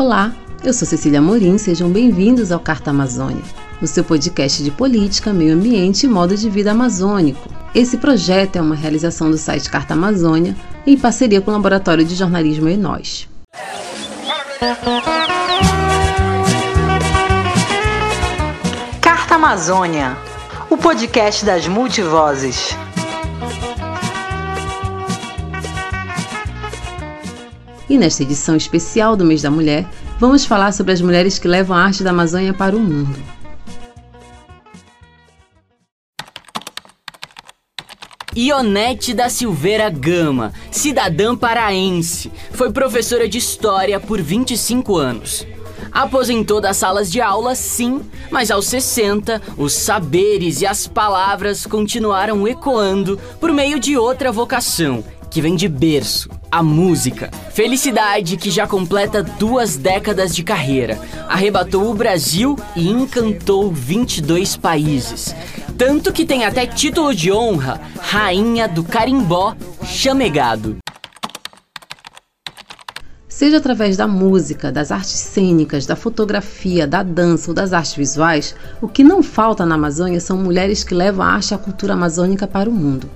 Olá, eu sou Cecília Morim, sejam bem-vindos ao Carta Amazônia, o seu podcast de política, meio ambiente e modo de vida amazônico. Esse projeto é uma realização do site Carta Amazônia em parceria com o Laboratório de Jornalismo e Nós. Carta Amazônia, o podcast das multivozes. E nesta edição especial do Mês da Mulher, vamos falar sobre as mulheres que levam a arte da Amazônia para o mundo. Ionete da Silveira Gama, cidadã paraense, foi professora de História por 25 anos. Aposentou das salas de aula, sim, mas aos 60, os saberes e as palavras continuaram ecoando por meio de outra vocação, que vem de berço, a música. Felicidade que já completa duas décadas de carreira, arrebatou o Brasil e encantou 22 países. Tanto que tem até título de honra, Rainha do Carimbó Chamegado. Seja através da música, das artes cênicas, da fotografia, da dança ou das artes visuais, o que não falta na Amazônia são mulheres que levam a arte e a cultura amazônica para o mundo.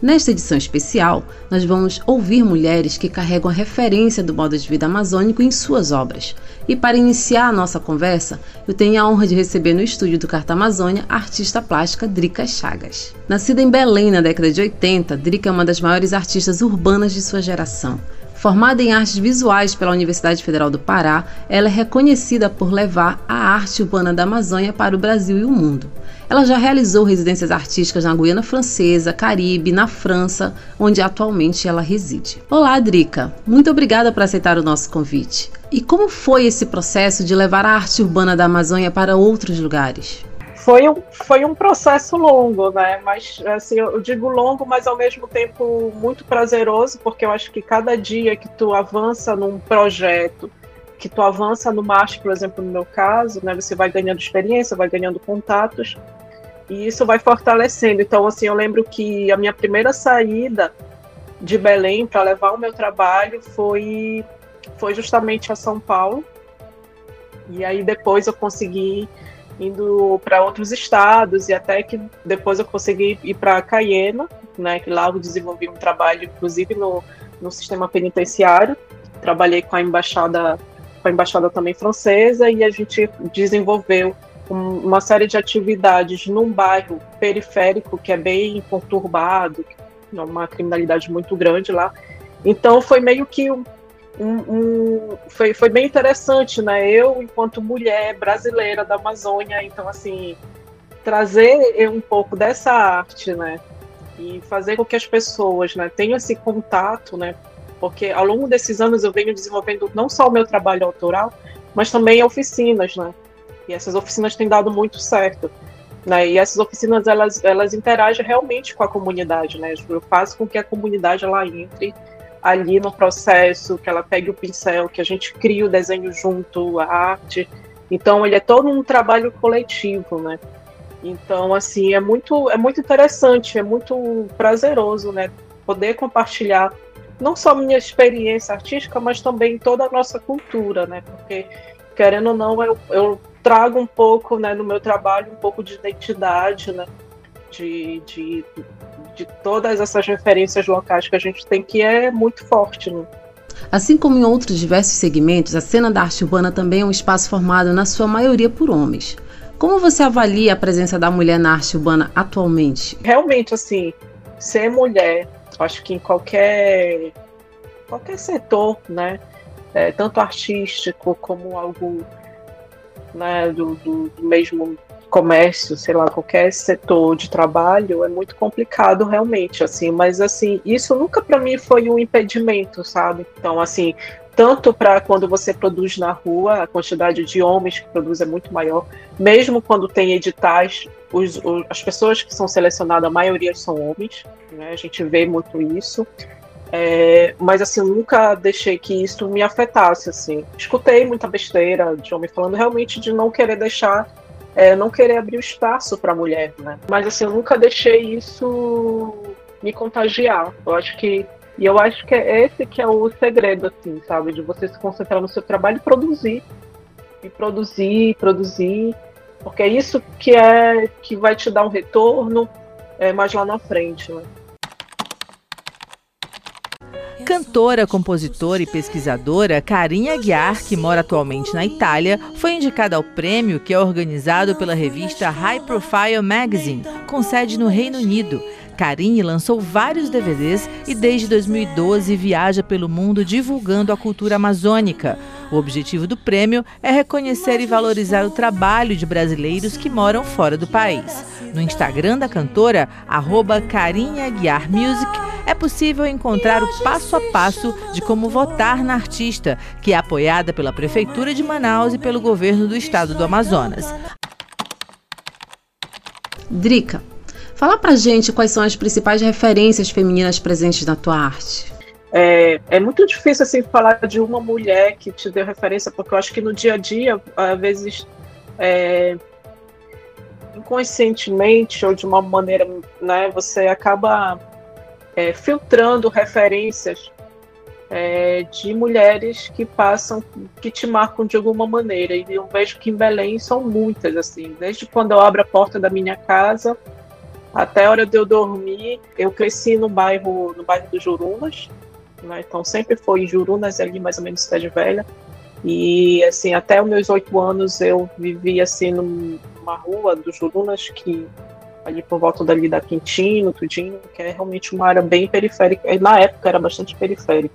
Nesta edição especial, nós vamos ouvir mulheres que carregam a referência do modo de vida amazônico em suas obras. E para iniciar a nossa conversa, eu tenho a honra de receber no estúdio do Carta Amazônia a artista plástica Drica Chagas. Nascida em Belém na década de 80, Drica é uma das maiores artistas urbanas de sua geração. Formada em artes visuais pela Universidade Federal do Pará, ela é reconhecida por levar a arte urbana da Amazônia para o Brasil e o mundo. Ela já realizou residências artísticas na Guiana Francesa, Caribe, na França, onde atualmente ela reside. Olá, Drica. Muito obrigada por aceitar o nosso convite. E como foi esse processo de levar a arte urbana da Amazônia para outros lugares? foi um, foi um processo longo, né? Mas assim, eu digo longo, mas ao mesmo tempo muito prazeroso, porque eu acho que cada dia que tu avança num projeto, que tu avança no arte, por exemplo, no meu caso, né? Você vai ganhando experiência, vai ganhando contatos, e isso vai fortalecendo. Então, assim, eu lembro que a minha primeira saída de Belém para levar o meu trabalho foi foi justamente a São Paulo. E aí depois eu consegui indo para outros estados e até que depois eu consegui ir para Cayena, né, que lá eu desenvolvi um trabalho inclusive no, no sistema penitenciário. Trabalhei com a embaixada com a embaixada também francesa e a gente desenvolveu uma série de atividades num bairro periférico que é bem conturbado, uma criminalidade muito grande lá. Então foi meio que um, um, foi, foi bem interessante, né? Eu, enquanto mulher brasileira da Amazônia, então, assim, trazer um pouco dessa arte, né? E fazer com que as pessoas né, tenham esse contato, né? Porque ao longo desses anos eu venho desenvolvendo não só o meu trabalho autoral, mas também oficinas, né? E essas oficinas têm dado muito certo. Né? E essas oficinas, elas, elas interagem realmente com a comunidade, né? Eu faço com que a comunidade, ela entre ali no processo, que ela pegue o pincel, que a gente cria o desenho junto, a arte. Então ele é todo um trabalho coletivo, né? Então assim é muito é muito interessante, é muito prazeroso, né? Poder compartilhar não só minha experiência artística, mas também toda a nossa cultura, né? Porque querendo ou não eu, eu trago um pouco, né, no meu trabalho um pouco de identidade, né? De, de de todas essas referências locais que a gente tem, que é muito forte. Né? Assim como em outros diversos segmentos, a cena da arte urbana também é um espaço formado, na sua maioria, por homens. Como você avalia a presença da mulher na arte urbana atualmente? Realmente, assim, ser mulher, acho que em qualquer, qualquer setor, né, é, tanto artístico como algo né, do, do, do mesmo comércio, sei lá, qualquer setor de trabalho é muito complicado realmente, assim, mas assim, isso nunca para mim foi um impedimento, sabe? Então, assim, tanto para quando você produz na rua, a quantidade de homens que produz é muito maior, mesmo quando tem editais, os, os, as pessoas que são selecionadas, a maioria são homens, né? A gente vê muito isso. É, mas assim, eu nunca deixei que isso me afetasse, assim. Escutei muita besteira de homem falando realmente de não querer deixar é, não querer abrir o espaço para mulher, né? Mas assim, eu nunca deixei isso me contagiar. Eu acho que E eu acho que é esse que é o segredo, assim, sabe? De você se concentrar no seu trabalho e produzir. E produzir, produzir. Porque é isso que é que vai te dar um retorno é, mais lá na frente, né? Cantora, compositora e pesquisadora Carinha Aguiar, que mora atualmente na Itália, foi indicada ao prêmio que é organizado pela revista High Profile Magazine, com sede no Reino Unido. Karine lançou vários DVDs e desde 2012 viaja pelo mundo divulgando a cultura amazônica. O objetivo do prêmio é reconhecer e valorizar o trabalho de brasileiros que moram fora do país. No Instagram da cantora, arroba Music, é possível encontrar o passo a passo de como votar na artista, que é apoiada pela Prefeitura de Manaus e pelo governo do estado do Amazonas. Drica, Fala pra gente quais são as principais referências femininas presentes na tua arte. É, é, muito difícil assim falar de uma mulher que te deu referência, porque eu acho que no dia a dia, às vezes, é, inconscientemente ou de uma maneira, né, você acaba é, filtrando referências é, de mulheres que passam, que te marcam de alguma maneira. E eu vejo que em Belém são muitas, assim, desde quando eu abro a porta da minha casa até a hora de eu dormir, eu cresci no bairro, no bairro do Jurunas, né? então sempre foi Jurunas, ali mais ou menos Cidade Velha. E assim, até os meus oito anos eu vivi assim numa rua do Jurunas que ali por volta dali da Quintino, tudinho, que é realmente uma área bem periférica. Na época era bastante periférica.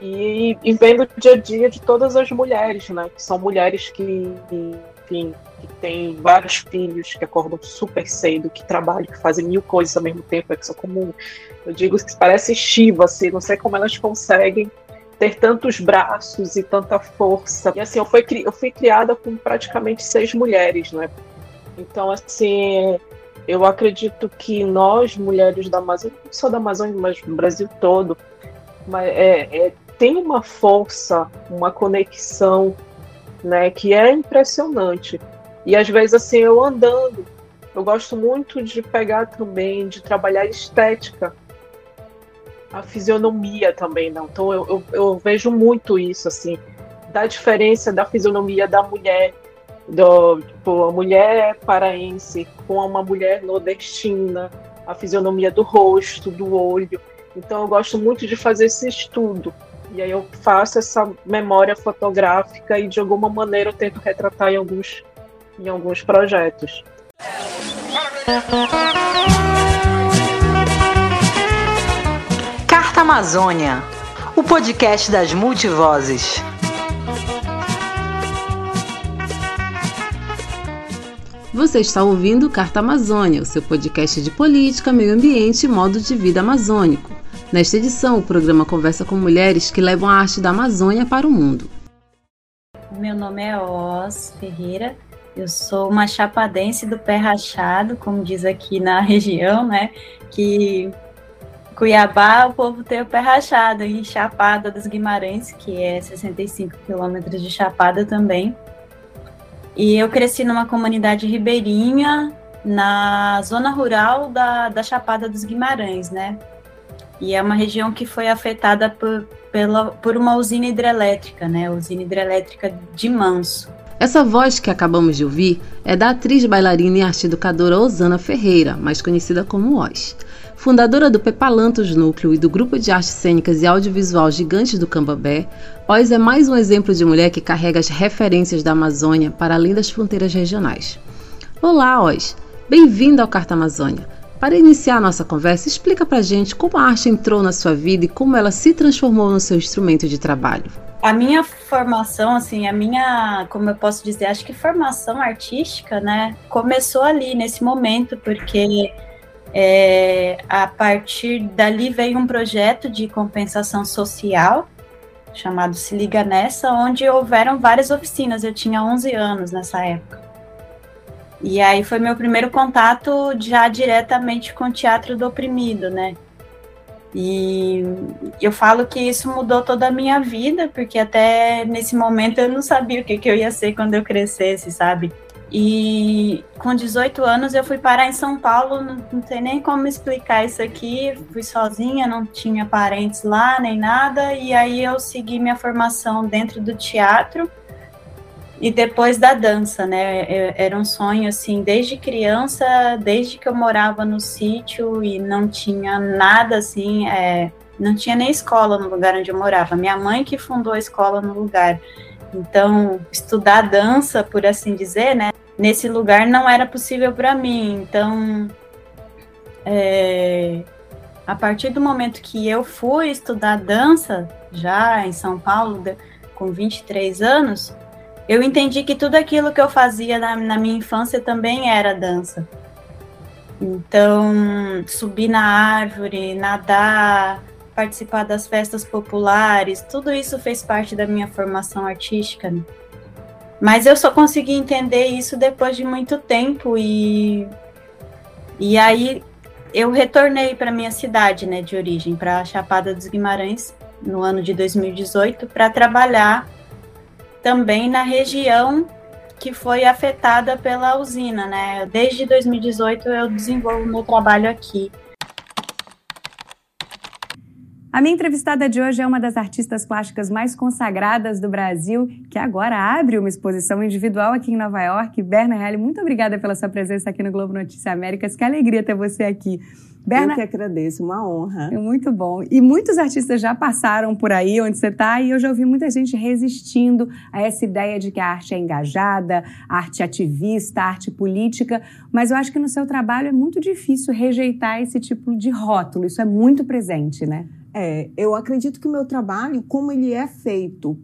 E, e vendo o dia a dia de todas as mulheres, né? Que são mulheres que, enfim, que tem vários filhos, que acordam super cedo, que trabalham, que fazem mil coisas ao mesmo tempo, é que são como, eu digo que parece Shiva, assim, não sei como elas conseguem ter tantos braços e tanta força. E assim, eu fui, eu fui criada com praticamente seis mulheres, né? Então, assim, eu acredito que nós, mulheres da Amazônia, não só da Amazônia, mas do Brasil todo, mas é, é, tem uma força, uma conexão, né, que é impressionante. E às vezes, assim, eu andando, eu gosto muito de pegar também, de trabalhar estética, a fisionomia também, não. Então eu, eu, eu vejo muito isso, assim, da diferença da fisionomia da mulher, do, tipo, a mulher paraense com uma mulher nordestina, a fisionomia do rosto, do olho. Então eu gosto muito de fazer esse estudo. E aí eu faço essa memória fotográfica e de alguma maneira eu tento retratar em alguns em alguns projetos. Carta Amazônia, o podcast das multivozes. Você está ouvindo Carta Amazônia, o seu podcast de política, meio ambiente e modo de vida amazônico. Nesta edição, o programa conversa com mulheres que levam a arte da Amazônia para o mundo. Meu nome é Oz Ferreira, eu sou uma chapadense do pé rachado, como diz aqui na região, né? Que Cuiabá, o povo tem o pé rachado, e Chapada dos Guimarães, que é 65 quilômetros de Chapada também. E eu cresci numa comunidade ribeirinha, na zona rural da, da Chapada dos Guimarães, né? E é uma região que foi afetada por, pela, por uma usina hidrelétrica, né? Usina hidrelétrica de Manso. Essa voz que acabamos de ouvir é da atriz, bailarina e arte educadora Osana Ferreira, mais conhecida como Oz. Fundadora do Pepalantos Núcleo e do grupo de artes cênicas e audiovisual Gigantes do Cambabé, Oz é mais um exemplo de mulher que carrega as referências da Amazônia para além das fronteiras regionais. Olá, Oz! Bem-vinda ao Carta Amazônia. Para iniciar a nossa conversa, explica pra gente como a arte entrou na sua vida e como ela se transformou no seu instrumento de trabalho. A minha formação, assim, a minha, como eu posso dizer, acho que formação artística, né, começou ali nesse momento, porque é, a partir dali veio um projeto de compensação social chamado Se Liga Nessa, onde houveram várias oficinas. Eu tinha 11 anos nessa época. E aí foi meu primeiro contato já diretamente com o teatro do oprimido, né? E eu falo que isso mudou toda a minha vida, porque até nesse momento eu não sabia o que, que eu ia ser quando eu crescesse, sabe? E com 18 anos eu fui parar em São Paulo, não, não nem como explicar isso aqui. Fui sozinha, não tinha parentes lá nem nada. E aí eu segui minha formação dentro do teatro e depois da dança, né? Eu, era um sonho assim, desde criança, desde que eu morava no sítio e não tinha nada assim, é, não tinha nem escola no lugar onde eu morava. Minha mãe que fundou a escola no lugar. Então, estudar dança, por assim dizer, né? Nesse lugar não era possível para mim. Então, é, a partir do momento que eu fui estudar dança, já em São Paulo, com 23 anos, eu entendi que tudo aquilo que eu fazia na, na minha infância também era dança. Então, subir na árvore, nadar, participar das festas populares, tudo isso fez parte da minha formação artística. Né? Mas eu só consegui entender isso depois de muito tempo e e aí eu retornei para minha cidade, né, de origem, para Chapada dos Guimarães, no ano de 2018, para trabalhar também na região que foi afetada pela usina, né? Desde 2018 eu desenvolvo meu trabalho aqui. A minha entrevistada de hoje é uma das artistas plásticas mais consagradas do Brasil, que agora abre uma exposição individual aqui em Nova York. Berna Helly, muito obrigada pela sua presença aqui no Globo Notícias Américas. Que alegria ter você aqui. Berna, eu que agradeço, uma honra. É muito bom. E muitos artistas já passaram por aí onde você está, e eu já ouvi muita gente resistindo a essa ideia de que a arte é engajada, arte ativista, arte política, mas eu acho que no seu trabalho é muito difícil rejeitar esse tipo de rótulo. Isso é muito presente, né? É, eu acredito que o meu trabalho, como ele é feito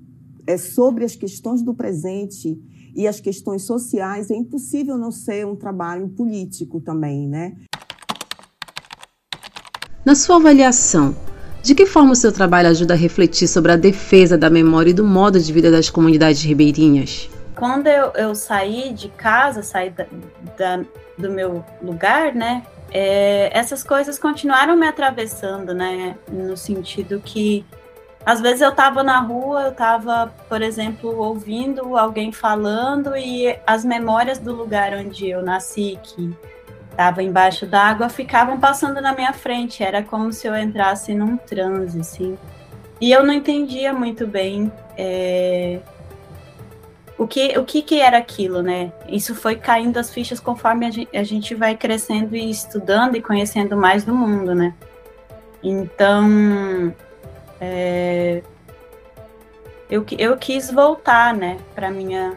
é sobre as questões do presente e as questões sociais, é impossível não ser um trabalho político também, né? Na sua avaliação, de que forma o seu trabalho ajuda a refletir sobre a defesa da memória e do modo de vida das comunidades ribeirinhas? Quando eu, eu saí de casa, saí da, da, do meu lugar, né, é, essas coisas continuaram me atravessando, né? No sentido que às vezes eu estava na rua, eu estava, por exemplo, ouvindo alguém falando e as memórias do lugar onde eu nasci, que estava embaixo d'água, ficavam passando na minha frente. Era como se eu entrasse num transe, assim. E eu não entendia muito bem é, o que, o que, que era aquilo, né? Isso foi caindo as fichas conforme a gente, vai crescendo e estudando e conhecendo mais do mundo, né? Então, é, eu, eu quis voltar, né, para minha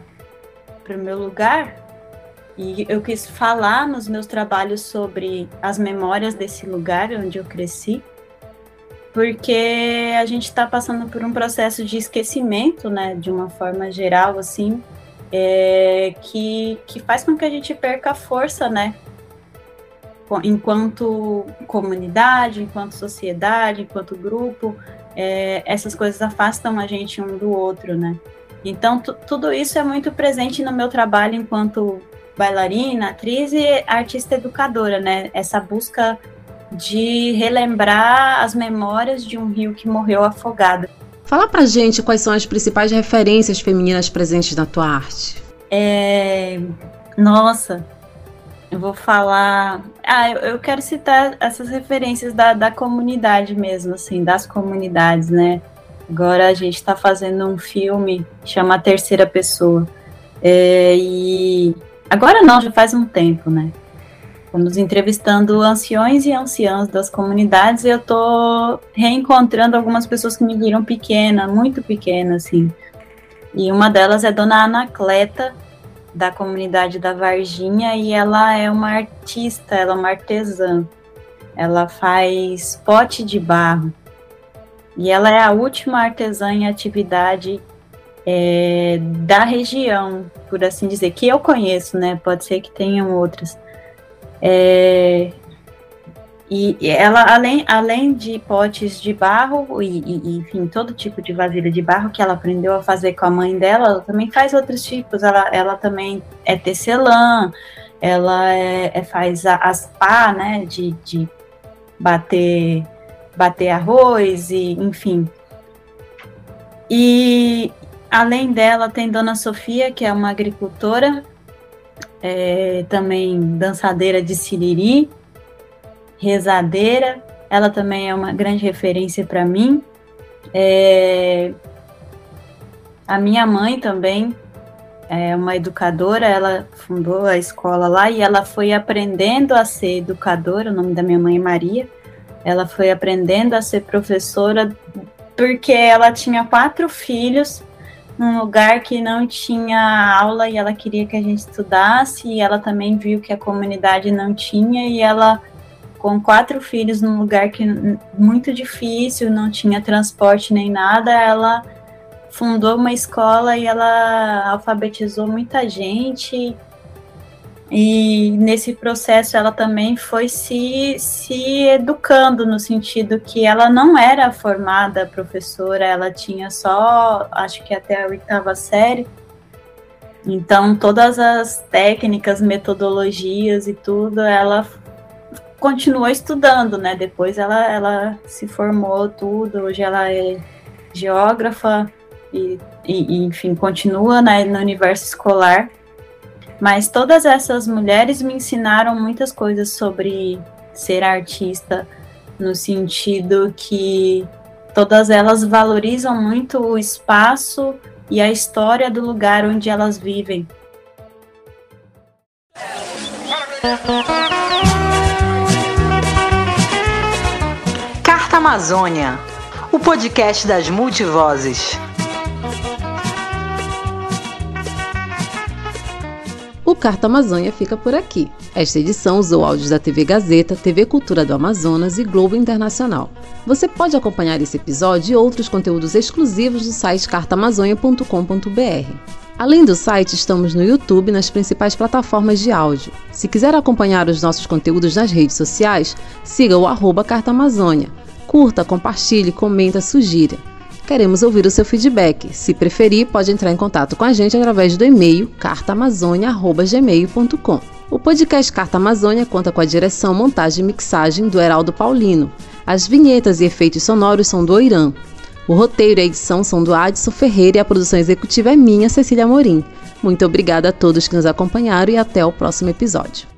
para o meu lugar e eu quis falar nos meus trabalhos sobre as memórias desse lugar onde eu cresci porque a gente está passando por um processo de esquecimento, né, de uma forma geral, assim, é, que, que faz com que a gente perca a força, né, enquanto comunidade, enquanto sociedade, enquanto grupo, é, essas coisas afastam a gente um do outro, né. Então, tudo isso é muito presente no meu trabalho enquanto bailarina, atriz e artista educadora, né, essa busca de relembrar as memórias de um rio que morreu afogado. Fala pra gente quais são as principais referências femininas presentes na tua arte. É... Nossa, eu vou falar. Ah, eu, quero citar essas referências da, da comunidade mesmo, assim, das comunidades, né? Agora a gente está fazendo um filme chama Terceira Pessoa. É, e agora não, já faz um tempo, né? Fomos entrevistando anciões e anciãs das comunidades e eu tô reencontrando algumas pessoas que me viram pequena, muito pequena, assim. E uma delas é Dona Anacleta, da comunidade da Varginha, e ela é uma artista, ela é uma artesã. Ela faz pote de barro. E ela é a última artesã em atividade é, da região, por assim dizer, que eu conheço, né? Pode ser que tenham outras. É, e ela, além, além de potes de barro e, e, enfim, todo tipo de vasilha de barro que ela aprendeu a fazer com a mãe dela, ela também faz outros tipos. Ela, ela também é tecelã, ela é, é faz as pá, né, de, de bater, bater arroz e, enfim. E além dela tem Dona Sofia, que é uma agricultora é, também dançadeira de siriri, rezadeira. Ela também é uma grande referência para mim. É, a minha mãe também é uma educadora, ela fundou a escola lá e ela foi aprendendo a ser educadora. O nome da minha mãe é Maria. Ela foi aprendendo a ser professora porque ela tinha quatro filhos num lugar que não tinha aula e ela queria que a gente estudasse e ela também viu que a comunidade não tinha e ela com quatro filhos num lugar que muito difícil, não tinha transporte nem nada, ela fundou uma escola e ela alfabetizou muita gente. E nesse processo ela também foi se, se educando, no sentido que ela não era formada professora, ela tinha só, acho que até a oitava série. Então, todas as técnicas, metodologias e tudo, ela continuou estudando, né? Depois ela, ela se formou tudo, hoje ela é geógrafa, e, e, enfim, continua né, no universo escolar. Mas todas essas mulheres me ensinaram muitas coisas sobre ser artista, no sentido que todas elas valorizam muito o espaço e a história do lugar onde elas vivem. Carta Amazônia, o podcast das multivozes. O Carta Amazônia fica por aqui. Esta edição usou áudios da TV Gazeta, TV Cultura do Amazonas e Globo Internacional. Você pode acompanhar esse episódio e outros conteúdos exclusivos no site cartaamazônia.com.br. Além do site, estamos no YouTube nas principais plataformas de áudio. Se quiser acompanhar os nossos conteúdos nas redes sociais, siga o arroba Carta Amazônia. Curta, compartilhe, comenta, sugira. Queremos ouvir o seu feedback. Se preferir, pode entrar em contato com a gente através do e-mail cartaamazônia.gmail.com. O podcast Carta Amazônia conta com a direção, montagem e mixagem do Heraldo Paulino. As vinhetas e efeitos sonoros são do Oirã. O roteiro e a edição são do Adson Ferreira e a produção executiva é minha, Cecília Morim. Muito obrigada a todos que nos acompanharam e até o próximo episódio.